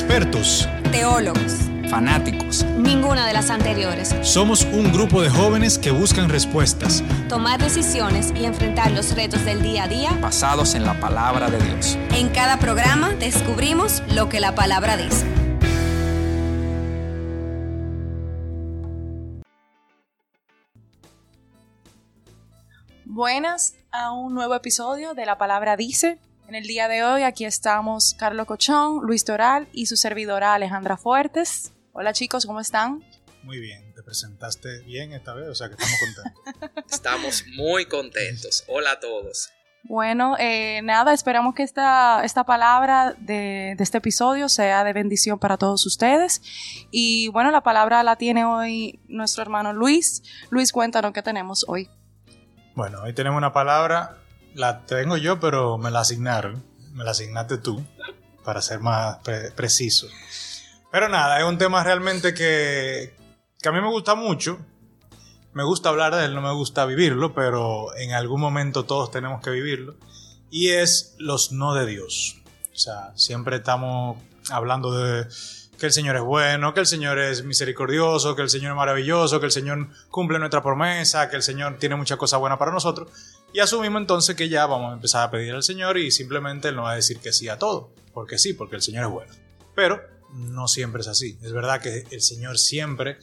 expertos, teólogos, fanáticos. Ninguna de las anteriores. Somos un grupo de jóvenes que buscan respuestas, tomar decisiones y enfrentar los retos del día a día basados en la palabra de Dios. En cada programa descubrimos lo que la palabra dice. Buenas a un nuevo episodio de La Palabra Dice. En el día de hoy aquí estamos Carlos Cochón, Luis Toral y su servidora Alejandra Fuertes. Hola chicos, ¿cómo están? Muy bien, te presentaste bien esta vez, o sea que estamos contentos. estamos muy contentos. Hola a todos. Bueno, eh, nada, esperamos que esta, esta palabra de, de, este episodio sea de bendición para todos ustedes. Y bueno, la palabra la tiene hoy nuestro hermano Luis. Luis, cuéntanos qué tenemos hoy. Bueno, hoy tenemos una palabra la tengo yo, pero me la asignaron. Me la asignaste tú, para ser más preciso. Pero nada, es un tema realmente que, que a mí me gusta mucho. Me gusta hablar de él, no me gusta vivirlo, pero en algún momento todos tenemos que vivirlo. Y es los no de Dios. O sea, siempre estamos hablando de que el Señor es bueno, que el Señor es misericordioso, que el Señor es maravilloso, que el Señor cumple nuestra promesa, que el Señor tiene muchas cosas buenas para nosotros. Y asumimos entonces que ya vamos a empezar a pedir al Señor y simplemente Él no va a decir que sí a todo, porque sí, porque el Señor es bueno. Pero no siempre es así. Es verdad que el Señor siempre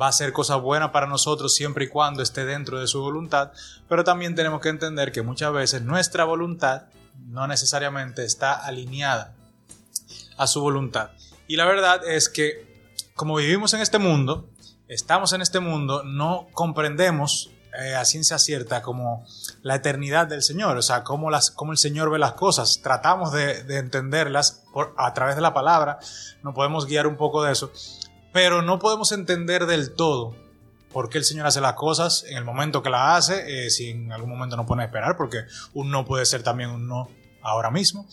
va a hacer cosas buenas para nosotros siempre y cuando esté dentro de su voluntad, pero también tenemos que entender que muchas veces nuestra voluntad no necesariamente está alineada a su voluntad. Y la verdad es que como vivimos en este mundo, estamos en este mundo, no comprendemos eh, a ciencia cierta como la eternidad del Señor, o sea, cómo, el Señor ve las cosas. Tratamos de, entenderlas a través de la palabra, no podemos guiar un poco de eso, pero no podemos entender del todo por qué el Señor hace las cosas en el momento que las hace, eh, si en algún momento no pone a esperar, porque un no puede ser también un no ahora mismo,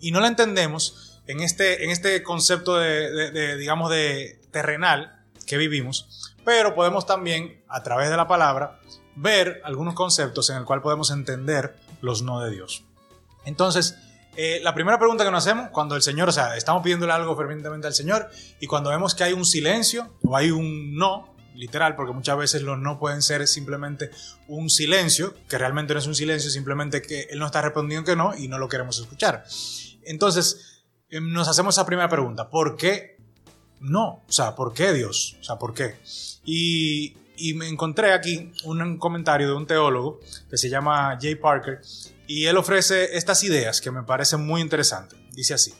y no la entendemos en este, en este concepto de, digamos, de terrenal que vivimos, pero podemos también, a través de la palabra, ver algunos conceptos en el cual podemos entender los no de Dios. Entonces, eh, la primera pregunta que nos hacemos cuando el Señor, o sea, estamos pidiéndole algo fervientemente al Señor y cuando vemos que hay un silencio o hay un no, literal, porque muchas veces los no pueden ser simplemente un silencio, que realmente no es un silencio, simplemente que Él no está respondiendo que no y no lo queremos escuchar. Entonces, nos hacemos esa primera pregunta. ¿Por qué no? O sea, ¿por qué Dios? O sea, ¿por qué? Y, me encontré aquí un comentario de un teólogo que se llama Jay Parker y él ofrece estas ideas que me parecen muy interesantes. Dice así,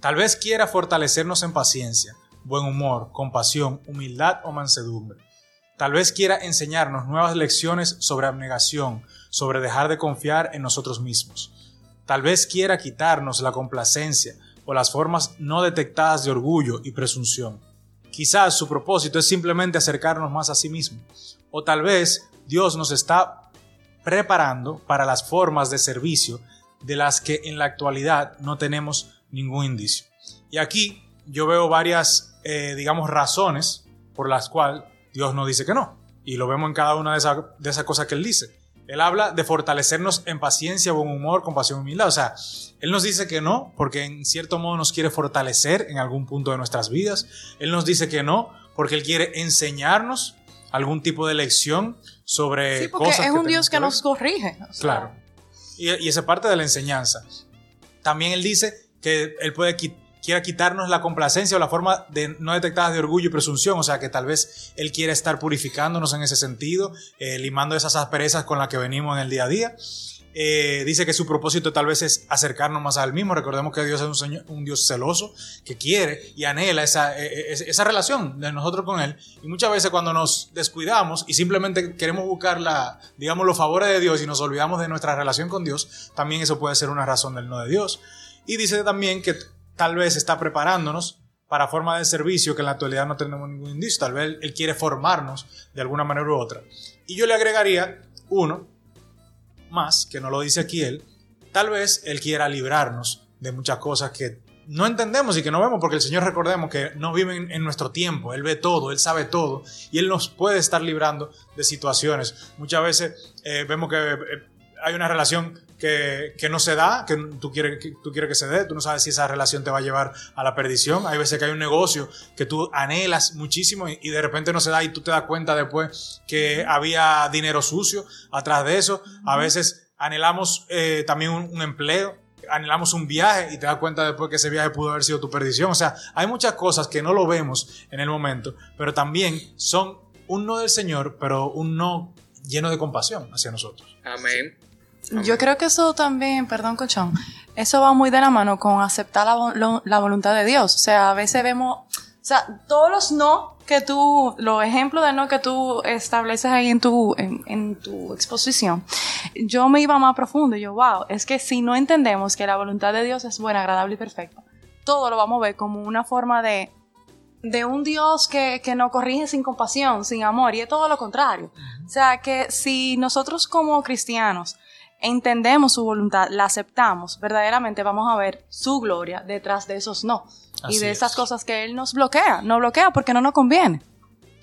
tal vez quiera fortalecernos en paciencia, buen humor, compasión, humildad o mansedumbre. Tal vez quiera enseñarnos nuevas lecciones sobre abnegación, sobre dejar de confiar en nosotros mismos. Tal vez quiera quitarnos la complacencia o las formas no detectadas de orgullo y presunción. Quizás su propósito es simplemente acercarnos más a sí mismo. O tal vez Dios nos está preparando para las formas de servicio de las que en la actualidad no tenemos ningún indicio. Y aquí yo veo varias, eh, digamos, razones por las cuales Dios nos dice que no. Y lo vemos en cada una de esas, cosas que Él dice. Él habla de fortalecernos en paciencia, buen humor, compasión, humildad. O sea, Él nos dice que no, porque en cierto modo nos quiere fortalecer en algún punto de nuestras vidas. Él nos dice que no, porque Él quiere enseñarnos algún tipo de lección sobre sí, porque Es un Dios que, nos corrige. Claro. Y, y esa parte de la enseñanza. También Él dice que Él puede quitar quiera quitarnos la complacencia o la forma de no detectada de orgullo y presunción, o sea que tal vez Él quiere estar purificándonos en ese sentido, eh, limando esas asperezas con las que venimos en el día a día. Eh, dice que su propósito tal vez es acercarnos más al mismo. Recordemos que Dios es un, señor, un Dios celoso que quiere y anhela esa, e, e, esa relación de nosotros con Él. Y muchas veces cuando nos descuidamos y simplemente queremos buscar la, digamos, los favores de Dios y nos olvidamos de nuestra relación con Dios, también eso puede ser una razón del no de Dios. Y dice también que tal vez está preparándonos para forma de servicio que en la actualidad no tenemos ningún indicio. Tal vez él quiere formarnos de alguna manera u otra. Y yo le agregaría uno más, que no lo dice aquí él. Tal vez él quiera librarnos de muchas cosas que no entendemos y que no vemos, porque el Señor recordemos que no vive en, nuestro tiempo, Él ve todo, Él sabe todo y Él nos puede estar librando de situaciones. Muchas veces eh, vemos que eh, hay una relación que, que no se da, que tú, quieres, que tú quieres que se dé, tú no sabes si esa relación te va a llevar a la perdición. Hay veces que hay un negocio que tú anhelas muchísimo y, y de repente no se da y tú te das cuenta después que había dinero sucio atrás de eso. A veces anhelamos eh, también un, un empleo anhelamos un viaje y te das cuenta después que ese viaje pudo haber sido tu perdición. O sea, hay muchas cosas que no lo vemos en el momento, pero también son un no del Señor, pero un no lleno de compasión hacia nosotros. Amén. Yo creo que eso también, perdón, Cochón, eso va muy de la mano con aceptar la, lo- la voluntad de Dios. O sea, a veces vemos, o sea, todos los no que tú, los ejemplos de no que tú estableces ahí en tu, en, en tu exposición, yo me iba más profundo. Yo, wow, es que si no entendemos que la voluntad de Dios es buena, agradable y perfecta, todo lo vamos a ver como una forma de, de un Dios que, que nos corrige sin compasión, sin amor, y es todo lo contrario. O sea, que si nosotros como cristianos entendemos su voluntad, la aceptamos, verdaderamente vamos a ver su gloria detrás de esos no. Así y de esas es. cosas que Él nos bloquea, nos bloquea porque no nos conviene.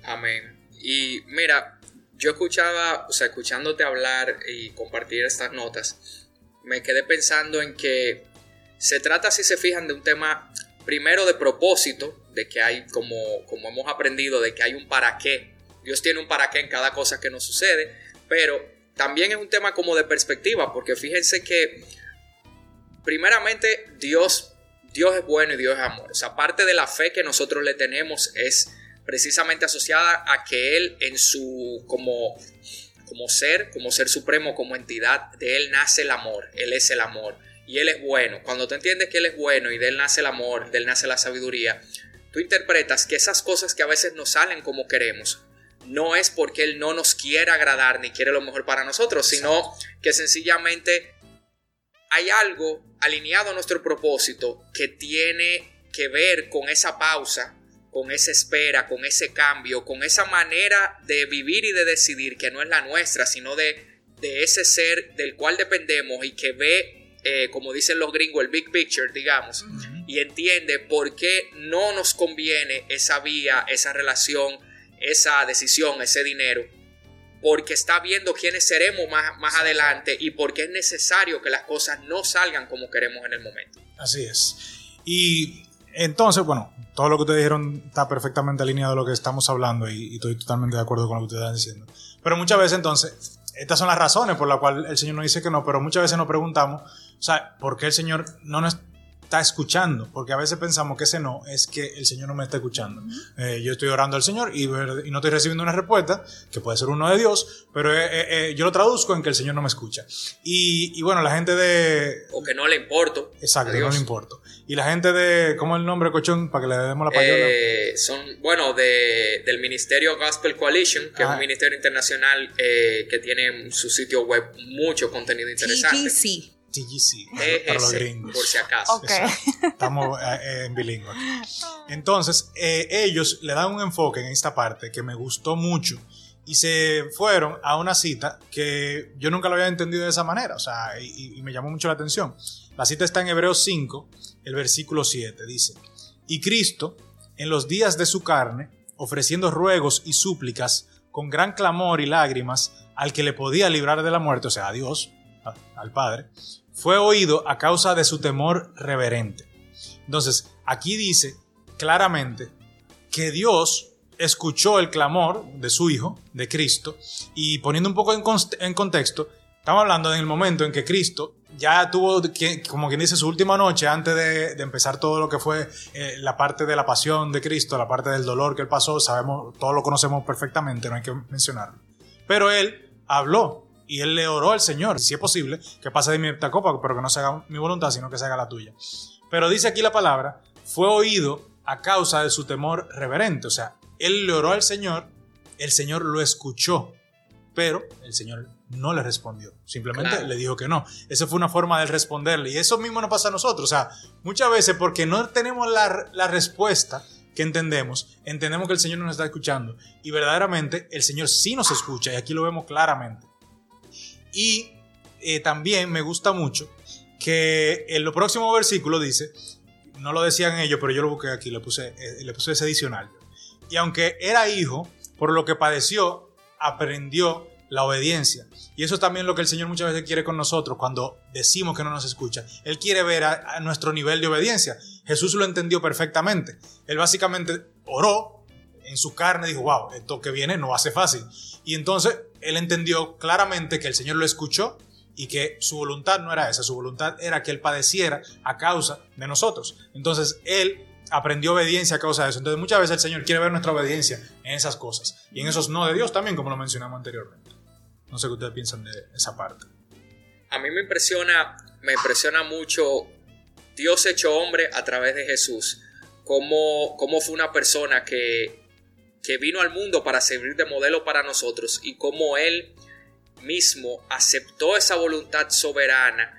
Amén. Y mira, yo escuchaba, o sea, escuchándote hablar y compartir estas notas, me quedé pensando en que se trata, si se fijan, de un tema primero de propósito, de que hay, como, como hemos aprendido, de que hay un para qué. Dios tiene un para qué en cada cosa que nos sucede, pero también es un tema como de perspectiva, porque fíjense que primeramente Dios, Dios es bueno y Dios es amor. O sea, parte de la fe que nosotros le tenemos es precisamente asociada a que Él en su como, como ser, como ser supremo, como entidad, de Él nace el amor, Él es el amor y Él es bueno. Cuando tú entiendes que Él es bueno y de Él nace el amor, de Él nace la sabiduría, tú interpretas que esas cosas que a veces no salen como queremos, no es porque Él no nos quiera agradar ni quiere lo mejor para nosotros, sino que sencillamente hay algo alineado a nuestro propósito que tiene que ver con esa pausa, con esa espera, con ese cambio, con esa manera de vivir y de decidir que no es la nuestra, sino de, de ese ser del cual dependemos y que ve, eh, como dicen los gringos, el big picture, digamos, y entiende por qué no nos conviene esa vía, esa relación, esa decisión, ese dinero porque está viendo quiénes seremos más, más adelante y porque es necesario que las cosas no salgan como queremos en el momento. Así es. Y entonces, bueno, todo lo que ustedes dijeron está perfectamente alineado a lo que estamos hablando y, y estoy totalmente de acuerdo con lo que ustedes están diciendo. Pero muchas veces entonces, estas son las razones por las cuales el Señor nos dice que no, pero muchas veces nos preguntamos, o sea, ¿por qué el Señor no nos está escuchando? Porque a veces pensamos que ese no es que el Señor no me está escuchando. Eh, yo estoy orando al Señor y, no estoy recibiendo una respuesta, que puede ser uno de Dios, pero eh, eh, yo lo traduzco en que el Señor no me escucha. Y, y bueno, la gente de, O que no le importo. Exacto, no le importa. Y la gente de, ¿cómo es el nombre, cochón? Para que le demos la payola. Eh, son, bueno, de, del Ministerio Gospel Coalition, que es un ministerio internacional eh, que tiene en su sitio web mucho contenido interesante. TGC. TGC, TGC, para los gringos. por si acaso. Estamos eh, eh, en bilingüe. Entonces, eh, ellos le dan un enfoque en esta parte que me gustó mucho y se fueron a una cita que yo nunca lo había entendido de esa manera, o sea, y, y me llamó mucho la atención. La cita está en Hebreos 5, el versículo 7, dice, y Cristo, en los días de su carne, ofreciendo ruegos y súplicas con gran clamor y lágrimas al que le podía librar de la muerte, o sea, a Dios, al Padre, fue oído a causa de su temor reverente. Entonces, aquí dice claramente que Dios escuchó el clamor de su Hijo, de Cristo, y poniendo un poco en, contexto, estamos hablando en el momento en que Cristo ya tuvo, como quien dice, su última noche antes de, de empezar todo lo que fue eh, la parte de la pasión de Cristo, la parte del dolor que él pasó, sabemos, todos lo conocemos perfectamente, no hay que mencionarlo. Pero él habló y él le oró al Señor, si es posible, que pase de mi esta copa, pero que no se haga mi voluntad, sino que se haga la tuya. Pero dice aquí la palabra, fue oído a causa de su temor reverente. O sea, él le oró al Señor, el Señor lo escuchó, pero el Señor no le respondió. Simplemente Claro. le dijo que no. Esa fue una forma de responderle. Y eso mismo nos pasa a nosotros. O sea, muchas veces porque no tenemos la, la respuesta que entendemos, entendemos que el Señor no nos está escuchando. Y verdaderamente el Señor sí nos escucha. Y aquí lo vemos claramente. Y eh, también me gusta mucho que en lo próximo versículo dice, no lo decían ellos, pero yo lo busqué aquí, le puse, eh, le puse ese adicional. Y aunque era hijo, por lo que padeció, aprendió la obediencia. Y eso es también lo que el Señor muchas veces quiere con nosotros cuando decimos que no nos escucha. Él quiere ver a, a nuestro nivel de obediencia. Jesús lo entendió perfectamente. Él básicamente oró en su carne, dijo, wow, esto que viene no hace fácil. Y entonces él entendió claramente que el Señor lo escuchó y que su voluntad no era esa, su voluntad era que él padeciera a causa de nosotros. Entonces él aprendió obediencia a causa de eso. Entonces muchas veces el Señor quiere ver nuestra obediencia en esas cosas y en esos no de Dios también, como lo mencionamos anteriormente. No sé qué ustedes piensan de esa parte. A mí me impresiona, me impresiona mucho Dios hecho hombre a través de Jesús. Cómo, cómo fue una persona que, que vino al mundo para servir de modelo para nosotros y cómo Él mismo aceptó esa voluntad soberana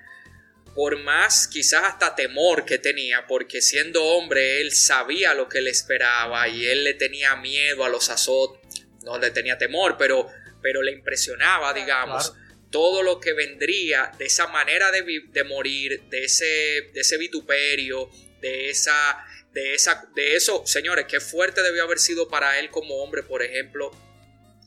por más quizás hasta temor que tenía, porque siendo hombre él sabía lo que le esperaba y él le tenía miedo a los azotes, no le tenía temor, pero, pero le impresionaba, digamos, todo lo que vendría de esa manera de, de morir, de ese, de ese vituperio, de esa, de esa, de eso, señores, qué fuerte debió haber sido para él como hombre, por ejemplo,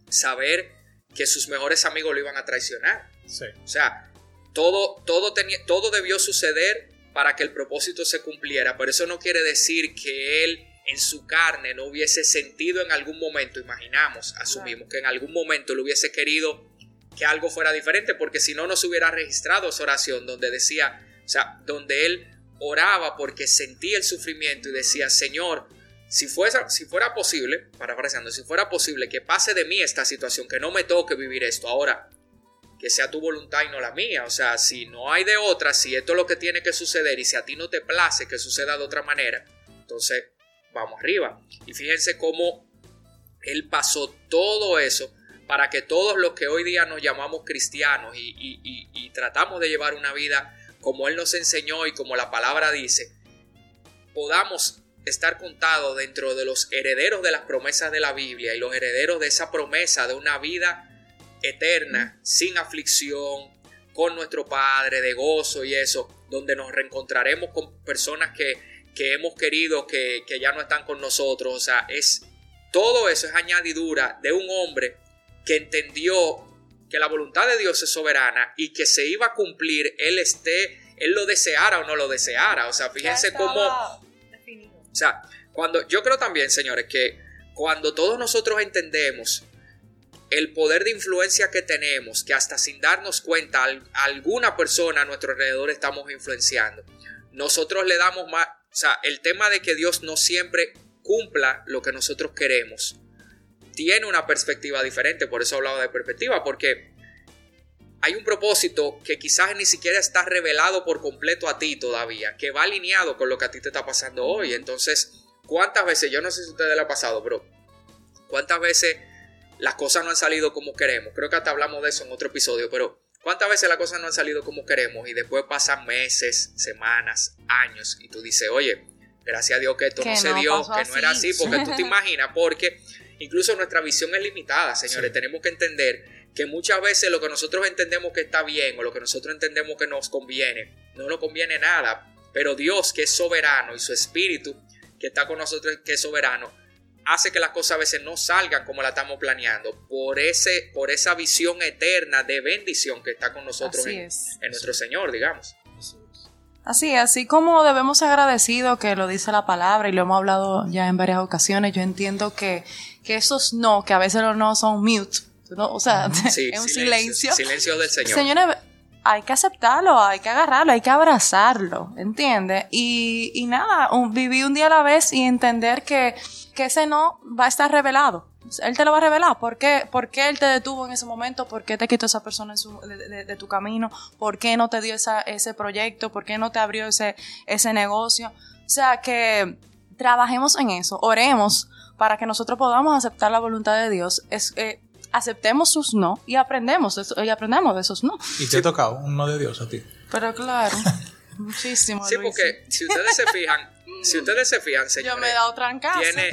saber que sus mejores amigos lo iban a traicionar. Sí. O sea, todo, todo, tenía, todo debió suceder para que el propósito se cumpliera, pero eso no quiere decir que él en su carne no hubiese sentido en algún momento, imaginamos, asumimos que en algún momento le hubiese querido que algo fuera diferente, porque si no, no se hubiera registrado esa oración donde decía, o sea, donde él oraba porque sentía el sufrimiento y decía, Señor, si fuera, si fuera posible, parafraseando, si fuera posible que pase de mí esta situación, que no me toque vivir esto, ahora que sea tu voluntad y no la mía. O sea, si no hay de otra, si esto es lo que tiene que suceder y si a ti no te place que suceda de otra manera, entonces vamos arriba. Y fíjense cómo él pasó todo eso para que todos los que hoy día nos llamamos cristianos y, y, tratamos de llevar una vida como Él nos enseñó y como la palabra dice, podamos estar contados dentro de los herederos de las promesas de la Biblia y los herederos de esa promesa de una vida eterna, sin aflicción, con nuestro Padre, de gozo y eso, donde nos reencontraremos con personas que, que hemos querido, que, que ya no están con nosotros. O sea, es todo eso es añadidura de un hombre que entendió que la voluntad de Dios es soberana y que se iba a cumplir, él esté, él lo deseara o no lo deseara. O sea, fíjense cómo. O sea, cuando yo creo también, señores, que cuando todos nosotros entendemos el poder de influencia que tenemos, que hasta sin darnos cuenta, alguna persona a nuestro alrededor estamos influenciando. Nosotros le damos más, o sea, el tema de que Dios no siempre cumpla lo que nosotros queremos, tiene una perspectiva diferente, por eso hablaba de perspectiva, porque hay un propósito que quizás ni siquiera está revelado por completo a ti todavía, que va alineado con lo que a ti te está pasando hoy. Entonces, ¿cuántas veces, yo no sé si a ustedes le ha pasado, pero cuántas veces las cosas no han salido como queremos. Creo que hasta hablamos de eso en otro episodio, pero ¿cuántas veces las cosas no han salido como queremos y después pasan meses, semanas, años y tú dices, oye, gracias a Dios que esto no se dio, que no era así, porque tú te imaginas, porque incluso nuestra visión es limitada, señores, sí. tenemos que entender que muchas veces lo que nosotros entendemos que está bien o lo que nosotros entendemos que nos conviene, no nos conviene nada, pero Dios que es soberano y su espíritu que está con nosotros que es soberano, hace que las cosas a veces no salgan como la estamos planeando. Por ese por esa visión eterna de bendición que está con nosotros en, en, nuestro Señor, digamos. Así, así como debemos ser agradecidos que lo dice la palabra y lo hemos hablado ya en varias ocasiones, yo entiendo que, que esos no, que a veces los no son mute, ¿no? o sea, sí, es un silencio, silencio. Silencio del Señor. Señores, hay que aceptarlo, hay que agarrarlo, hay que abrazarlo, ¿entiendes? Y, y nada, un, vivir un día a la vez y entender que, que ese no va a estar revelado. Él te lo va a revelar. ¿Por qué, ¿Por qué él te detuvo en ese momento? ¿Por qué te quitó esa persona su, de, de, de, tu camino? ¿Por qué no te dio esa, ese proyecto? ¿Por qué no te abrió ese, ese negocio? O sea, que trabajemos en eso, oremos para que nosotros podamos aceptar la voluntad de Dios. Es, eh, aceptemos sus no y aprendemos y aprendemos de esos no. Y te ha tocado un no de Dios a ti. Pero claro, muchísimo. Sí, Luis. porque si ustedes se fijan, si ustedes se fijan, señores, yo me he dado trancazo. Tiene,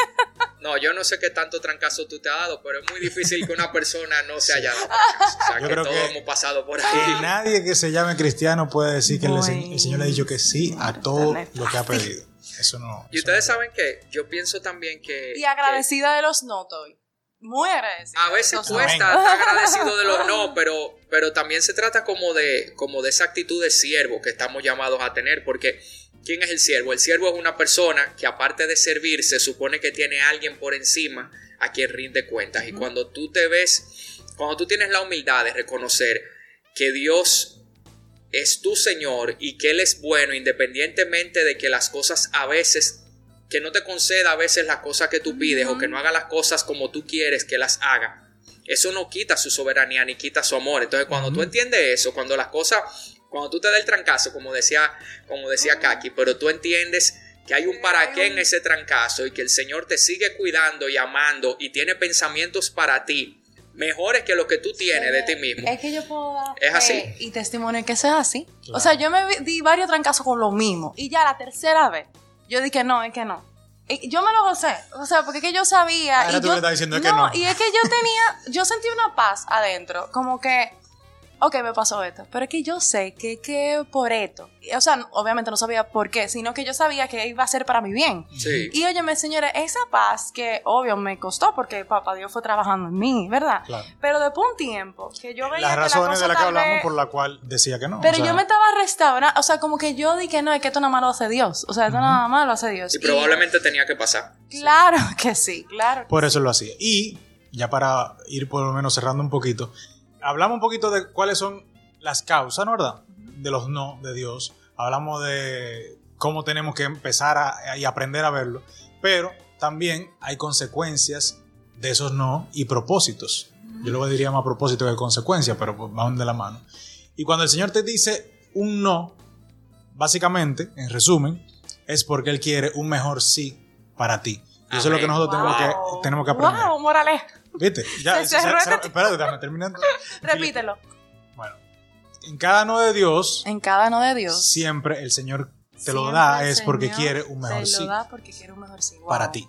no, yo no sé qué tanto trancazo tú te has dado, pero es muy difícil que una persona no se haya dado trancazo. O sea, Yo que creo todos que- hemos pasado por ahí. Y nadie que se llame cristiano puede decir que el, Bueno. el Señor le ha dicho que sí a todo lo que ha pedido. Eso no. Y eso ustedes no. saben que yo pienso también que... Y agradecida de los no estoy. Muy agradecido. A veces cuesta estar agradecido de los no, pero, pero también se trata como de, como de esa actitud de siervo que estamos llamados a tener, porque ¿quién es el siervo? El siervo es una persona que aparte de servir, se supone que tiene a alguien por encima a quien rinde cuentas. Y cuando tú te ves, cuando tú tienes la humildad de reconocer que Dios es tu Señor y que Él es bueno, independientemente de que las cosas a veces que no te conceda a veces las cosas que tú pides o que no haga las cosas como tú quieres que las haga. Eso no quita su soberanía ni quita su amor. Entonces, cuando tú entiendes eso, cuando las cosas, cuando tú te das el trancazo, como decía, como decía Kaki, pero tú entiendes que hay un para qué en ese trancazo y que el Señor te sigue cuidando y amando y tiene pensamientos para ti mejores que lo que tú tienes de ti mismo. Es que yo puedo dar Es así. y testimonio que sea así. Claro. O sea, yo me di varios trancazos con lo mismo. Y ya la tercera vez, yo dije no, es que no. Y yo me lo gocé. O sea, porque es que yo sabía. Ahora y tú yo, le estás diciendo que no. Y es que yo tenía, yo sentí una paz adentro. Como que, ok, me pasó esto. Pero es que yo sé que, que por esto. O sea, obviamente no sabía por qué, sino que yo sabía que iba a ser para mi bien. Sí. Y óyeme, señores, esa paz que obvio me costó porque papá Dios fue trabajando en mí, ¿verdad? Claro. Pero después de un tiempo que yo veía Las que la razones cosa de las que hablamos vez- por la cual decía que no. Pero o sea, yo me estaba restaurando, o sea, como que yo dije, no, es que esto nada más lo hace Dios. O sea, esto nada más lo hace Dios. Y probablemente tenía que pasar. Claro que sí, claro. que Por eso lo hacía. Y ya para ir por lo menos cerrando un poquito, hablamos un poquito de cuáles son las causas, ¿no verdad? De los no de Dios. Hablamos de cómo tenemos que empezar a, y aprender a verlo. Pero también hay consecuencias de esos no y propósitos. Yo lo diría más propósito que consecuencia, pero pues van de la mano. Y cuando el Señor te dice un no, básicamente, en resumen, es porque Él quiere un mejor sí para ti. Y eso es lo que nosotros tenemos que, tenemos que aprender. Wow, Morales, ¿Viste? Ya, Se cerró este- espérate, terminar. repítelo. Bueno, en cada no de Dios, En cada no de Dios. siempre el Señor te lo da, es porque quiere un mejor Te sí lo da porque quiere un mejor sí. Wow. para ti.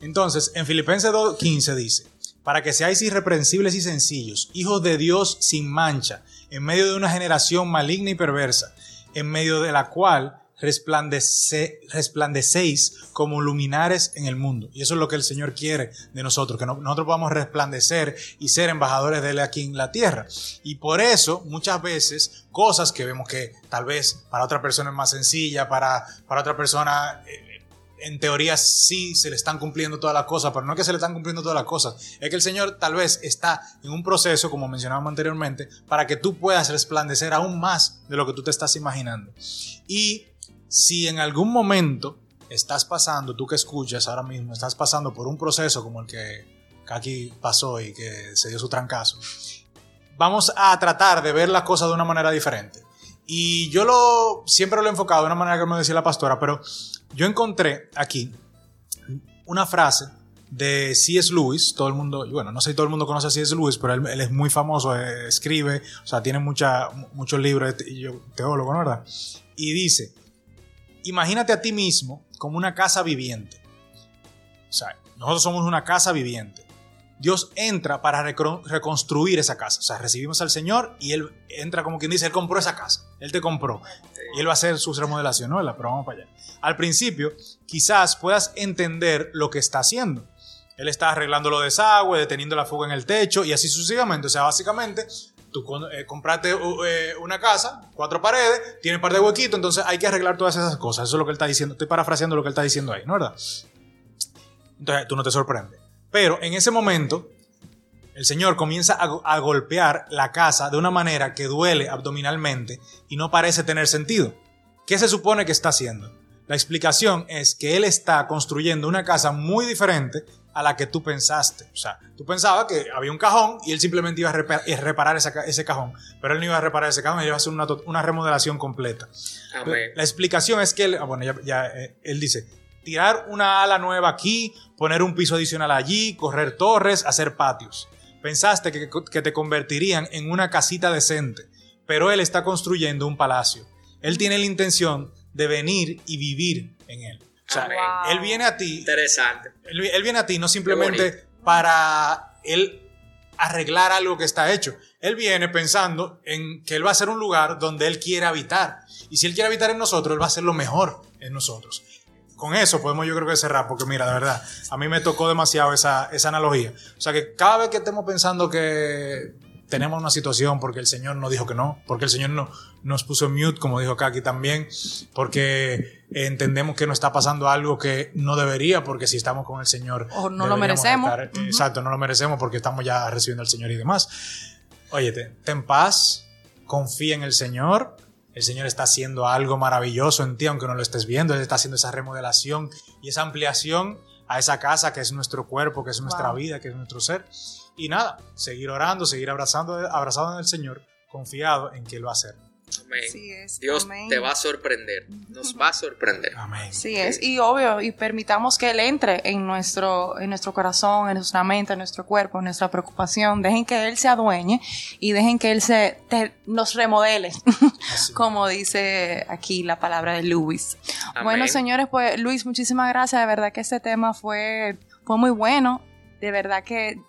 Entonces, en Filipenses 2.15 dice, para que seáis irreprensibles y sencillos, hijos de Dios sin mancha, en medio de una generación maligna y perversa, en medio de la cual resplandece- resplandecéis como luminares en el mundo. Y eso es lo que el Señor quiere de nosotros, que no- nosotros podamos resplandecer y ser embajadores de Él aquí en la tierra. Y por eso, muchas veces, cosas que vemos que tal vez para otra persona es más sencilla, para, para otra persona... eh, en teoría sí se le están cumpliendo todas las cosas, pero no es que se le están cumpliendo todas las cosas, es que el Señor tal vez está en un proceso, como mencionábamos anteriormente, para que tú puedas resplandecer aún más de lo que tú te estás imaginando. Y si en algún momento estás pasando, tú que escuchas ahora mismo, estás pasando por un proceso como el que Kaki pasó y que se dio su trancazo, vamos a tratar de ver las cosas de una manera diferente. Y yo lo siempre lo he enfocado de una manera que me decía la pastora, pero yo encontré aquí una frase de C.S. Lewis, todo el mundo, bueno, no sé si todo el mundo conoce a C.S. Lewis, pero él, es muy famoso, eh, escribe, o sea, tiene muchos libros, teólogo, ¿no verdad? Y dice, imagínate a ti mismo como una casa viviente. O sea, nosotros somos una casa viviente. Dios entra para reconstruir esa casa. O sea, recibimos al Señor y Él entra como quien dice, Él compró esa casa. Él te compró. Y Él va a hacer su remodelación, ¿no? Pero vamos para allá. Al principio, quizás puedas entender lo que está haciendo. Él está arreglando los desagües, deteniendo la fuga en el techo y así sucesivamente. O sea, básicamente, tú eh, compraste eh, una casa, cuatro paredes, tiene un par de huequitos, entonces hay que arreglar todas esas cosas. Eso es lo que él está diciendo. Estoy parafraseando lo que él está diciendo ahí, ¿no verdad? Entonces tú no te sorprendes. Pero en ese momento, el Señor comienza a golpear la casa de una manera que duele abdominalmente y no parece tener sentido. ¿Qué se supone que está haciendo? La explicación es que Él está construyendo una casa muy diferente a la que tú pensaste. O sea, tú pensabas que había un cajón y Él simplemente iba a a reparar ese cajón. Pero Él no iba a reparar ese cajón, Él iba a hacer una, remodelación completa. Amén. La explicación es que él, ah, bueno, ya, ya, eh, él dice, tirar una ala nueva aquí, poner un piso adicional allí, correr torres, hacer patios. Pensaste que, que te convertirían en una casita decente, pero él está construyendo un palacio. Él tiene la intención de venir y vivir en él. O sea, él viene a ti Interesante. él, él viene a ti no simplemente para él arreglar algo que está hecho. Él viene pensando en que él va a ser un lugar donde él quiere habitar. Y si él quiere habitar en nosotros, él va a hacer lo mejor en nosotros. con eso podemos yo creo que cerrar, porque mira, de verdad, a mí me tocó demasiado esa, esa analogía. O sea que cada vez que estemos pensando que tenemos una situación porque el Señor nos dijo que no, porque el Señor no, nos puso en mute, como dijo Kaki también, porque entendemos que nos está pasando algo que no debería, porque si estamos con el Señor... O no lo merecemos. estar- Exacto, no lo merecemos porque estamos ya recibiendo al Señor y demás. Óyete, ten paz, confía en el Señor. El Señor está haciendo algo maravilloso en ti, aunque no lo estés viendo. Él está haciendo esa remodelación y esa ampliación a esa casa que es nuestro cuerpo, que es nuestra Wow. vida, que es nuestro ser. Y nada, seguir orando, seguir abrazando, abrazado en el Señor, confiado en que Él va a hacer. Amén. Así es, Dios amén. te va a sorprender. Nos va a sorprender. Amén. Sí es, y obvio, y permitamos que Él entre en nuestro, en nuestro corazón, en nuestra mente, en nuestro cuerpo, en nuestra preocupación. Dejen que Él se adueñe y dejen que Él se, te- nos remodele, como dice aquí la palabra de Luis. Amén. Bueno, señores, pues Luis, muchísimas gracias. De verdad que este tema fue, fue muy bueno. De verdad que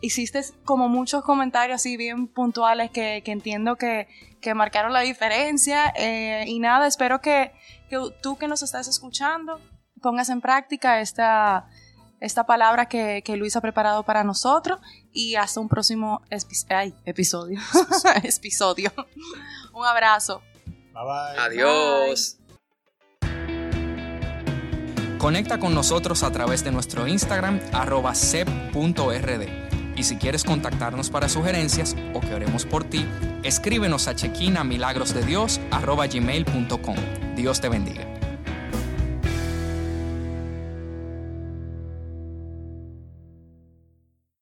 hiciste como muchos comentarios así bien puntuales que, que entiendo que, que marcaron la diferencia. Eh, y nada, espero que, que tú que nos estás escuchando pongas en práctica esta, esta palabra que, que Luis ha preparado para nosotros y hasta un próximo espi- ay, episodio. episodio. un abrazo. Bye bye. Adiós. Conecta con nosotros a través de nuestro Instagram arroba sep.rd. Y si quieres contactarnos para sugerencias o que oremos por ti, escríbenos a chequinamilagrosdedios arroba gmail.com. Dios te bendiga.